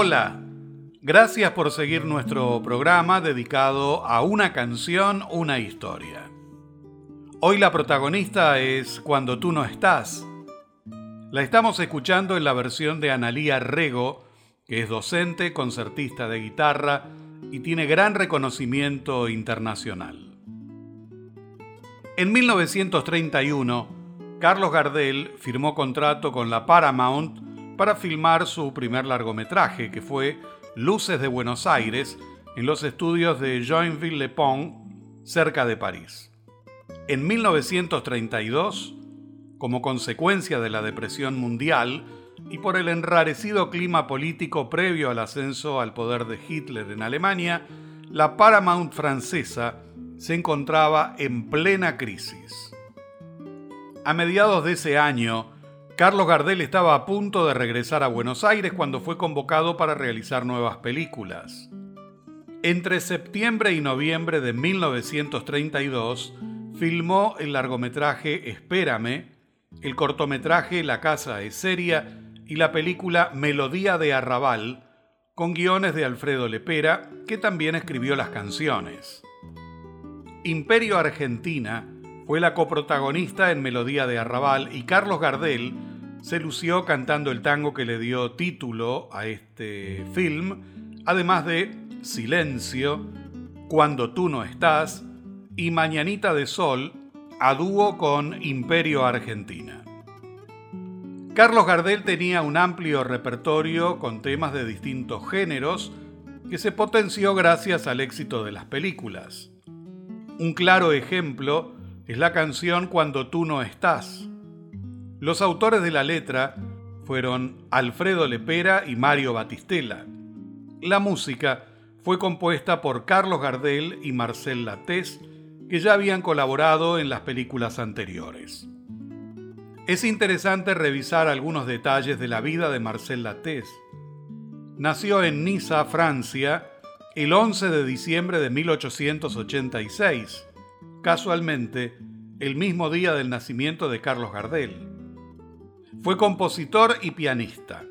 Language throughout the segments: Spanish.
Hola, gracias por seguir nuestro programa dedicado a una canción, una historia. Hoy la protagonista es Cuando tú no estás. La estamos escuchando en la versión de Analía Rego, que es docente, concertista de guitarra y tiene gran reconocimiento internacional. En 1931, Carlos Gardel firmó contrato con la Paramount para filmar su primer largometraje, que fue Luces de Buenos Aires, en los estudios de Joinville-le-Pont, cerca de París. En 1932, como consecuencia de la depresión mundial y por el enrarecido clima político previo al ascenso al poder de Hitler en Alemania, la Paramount francesa se encontraba en plena crisis. A mediados de ese año, Carlos Gardel estaba a punto de regresar a Buenos Aires cuando fue convocado para realizar nuevas películas. Entre septiembre y noviembre de 1932, filmó el largometraje Espérame, el cortometraje La Casa es Seria y la película Melodía de Arrabal, con guiones de Alfredo Lepera, que también escribió las canciones. Imperio Argentina fue la coprotagonista en Melodía de Arrabal y Carlos Gardel se lució cantando el tango que le dio título a este film, además de Silencio, Cuando tú no estás y Mañanita de Sol, a dúo con Imperio Argentina. Carlos Gardel tenía un amplio repertorio con temas de distintos géneros que se potenció gracias al éxito de las películas. Un claro ejemplo es la canción Cuando tú no estás. Los autores de la letra fueron Alfredo Lepera y Mario Batistela. La música fue compuesta por Carlos Gardel y Marcel Latés, que ya habían colaborado en las películas anteriores. Es interesante revisar algunos detalles de la vida de Marcel Latés. Nació en Niza, Francia, el 11 de diciembre de 1886 casualmente el mismo día del nacimiento de Carlos Gardel. Fue compositor y pianista.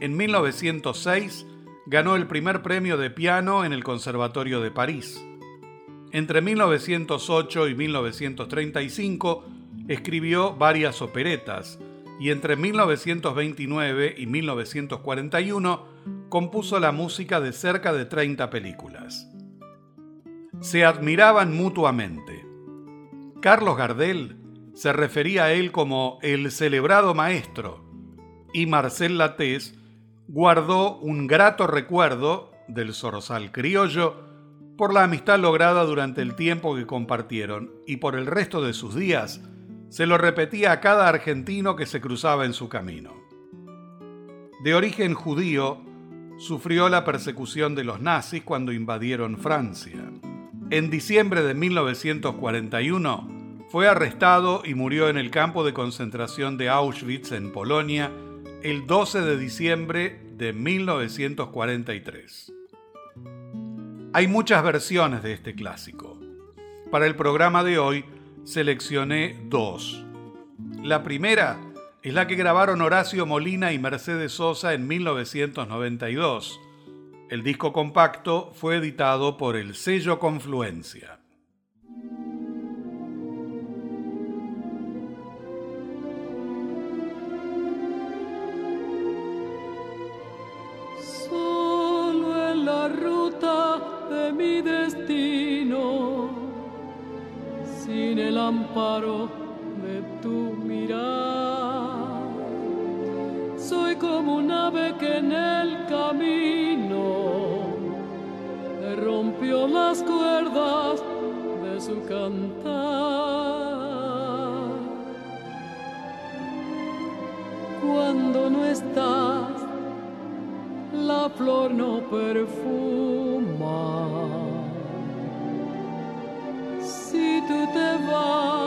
En 1906 ganó el primer premio de piano en el Conservatorio de París. Entre 1908 y 1935 escribió varias operetas y entre 1929 y 1941 compuso la música de cerca de 30 películas se admiraban mutuamente. Carlos Gardel se refería a él como el celebrado maestro y Marcel Latés guardó un grato recuerdo del Sorosal criollo por la amistad lograda durante el tiempo que compartieron y por el resto de sus días se lo repetía a cada argentino que se cruzaba en su camino. De origen judío, sufrió la persecución de los nazis cuando invadieron Francia. En diciembre de 1941 fue arrestado y murió en el campo de concentración de Auschwitz en Polonia el 12 de diciembre de 1943. Hay muchas versiones de este clásico. Para el programa de hoy seleccioné dos. La primera es la que grabaron Horacio Molina y Mercedes Sosa en 1992 el disco compacto fue editado por el sello Confluencia. Amparo de tu mirar, soy como un ave que en el camino rompió las cuerdas de su cantar. Cuando no estás, la flor no perfuma. Si tú te vas,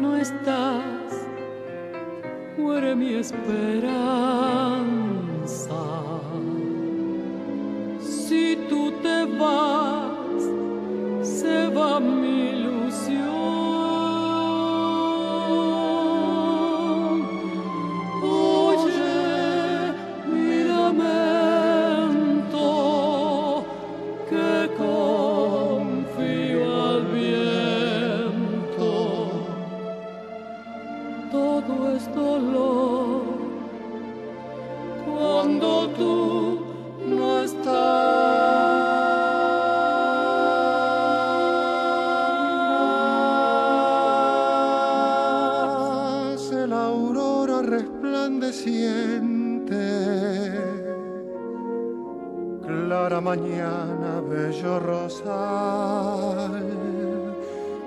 no estás, muere mi esperanza. Resplandeciente, clara mañana, bello rosal.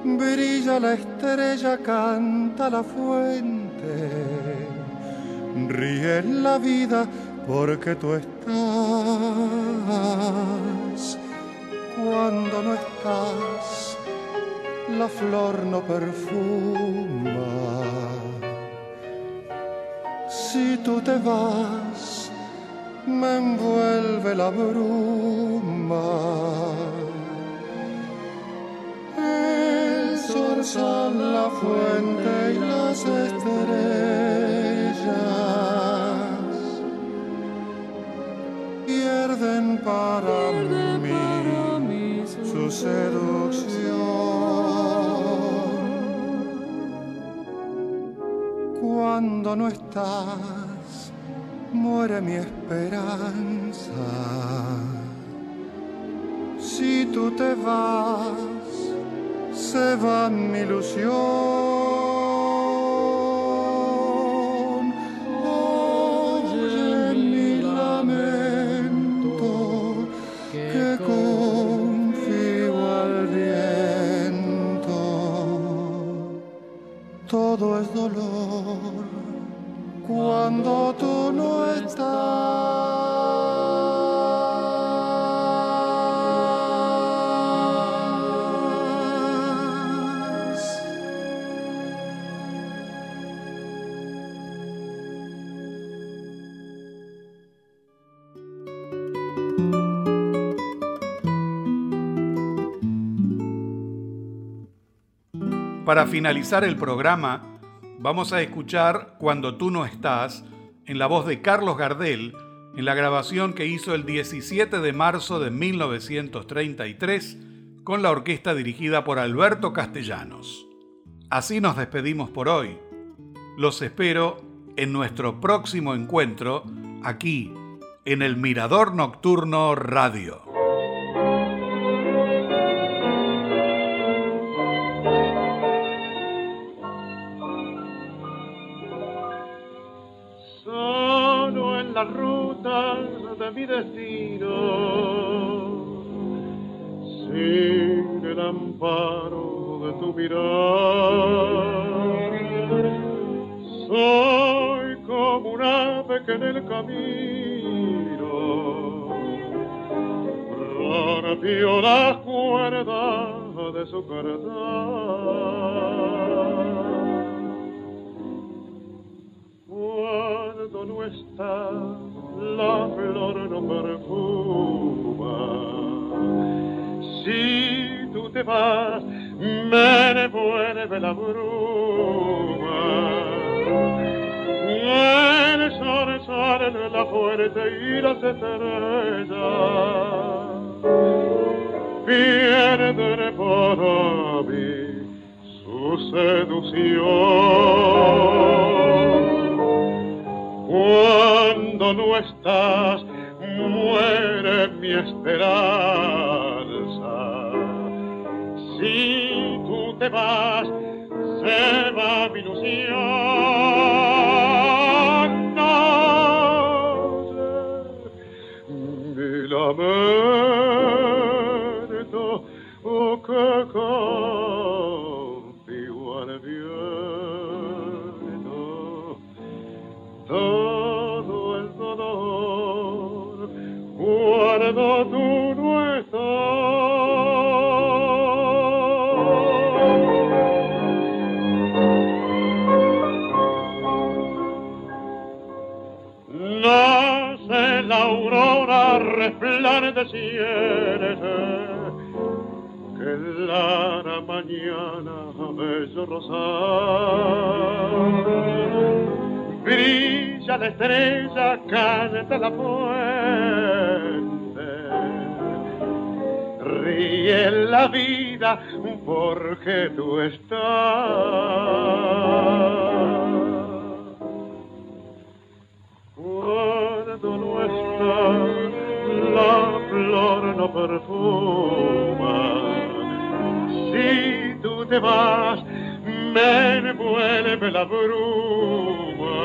Brilla la estrella, canta la fuente, ríe la vida porque tú estás. Cuando no estás, la flor no perfuma. Si tú te vas, me envuelve la bruma. El zorzal, la fuente y las estrellas pierden para mí para mí su seducción. Cuando no estás, muere mi esperanza. Si tú te vas, se va mi ilusión. Todo es dolor cuando tú no estás. Para finalizar el programa, vamos a escuchar Cuando tú no estás, en la voz de Carlos Gardel, en la grabación que hizo el 17 de marzo de 1933 con la orquesta dirigida por Alberto Castellanos. Así nos despedimos por hoy. Los espero en nuestro próximo encuentro aquí en el Mirador Nocturno Radio. Amparo de tu mirar. Soy como un ave que en el camino rompió las cuerdas de su carta. Cuando no está, la flor no perfuma. Te vas, me devuelve la bruma. El sol sale en la fuerte y las estrellas pierden para mí su seducción. Cuando no estás, muere mi esperanza. Vas, se va. Resplandeciente que la mañana bello rosal brilla la estrella, canta la fuente, ríe la vida porque tú estás. Cuando no estás, la flor no perfuma. Si tú te vas, me envuelve la bruma.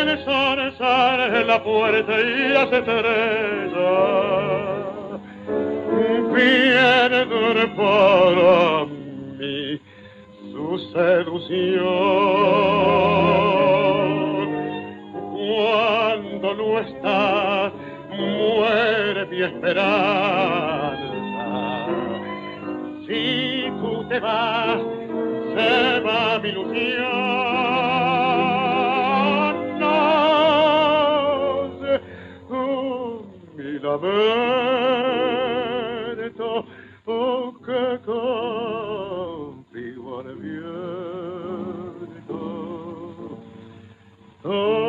El sol sale en la puerta y las estrellas pierden para mí su seducción. Cuando no estás, muere mi esperanza. Si tú te vas, se va mi ilusión. No sé, oh, mi lamento, oh, que contigo al viento. Oh,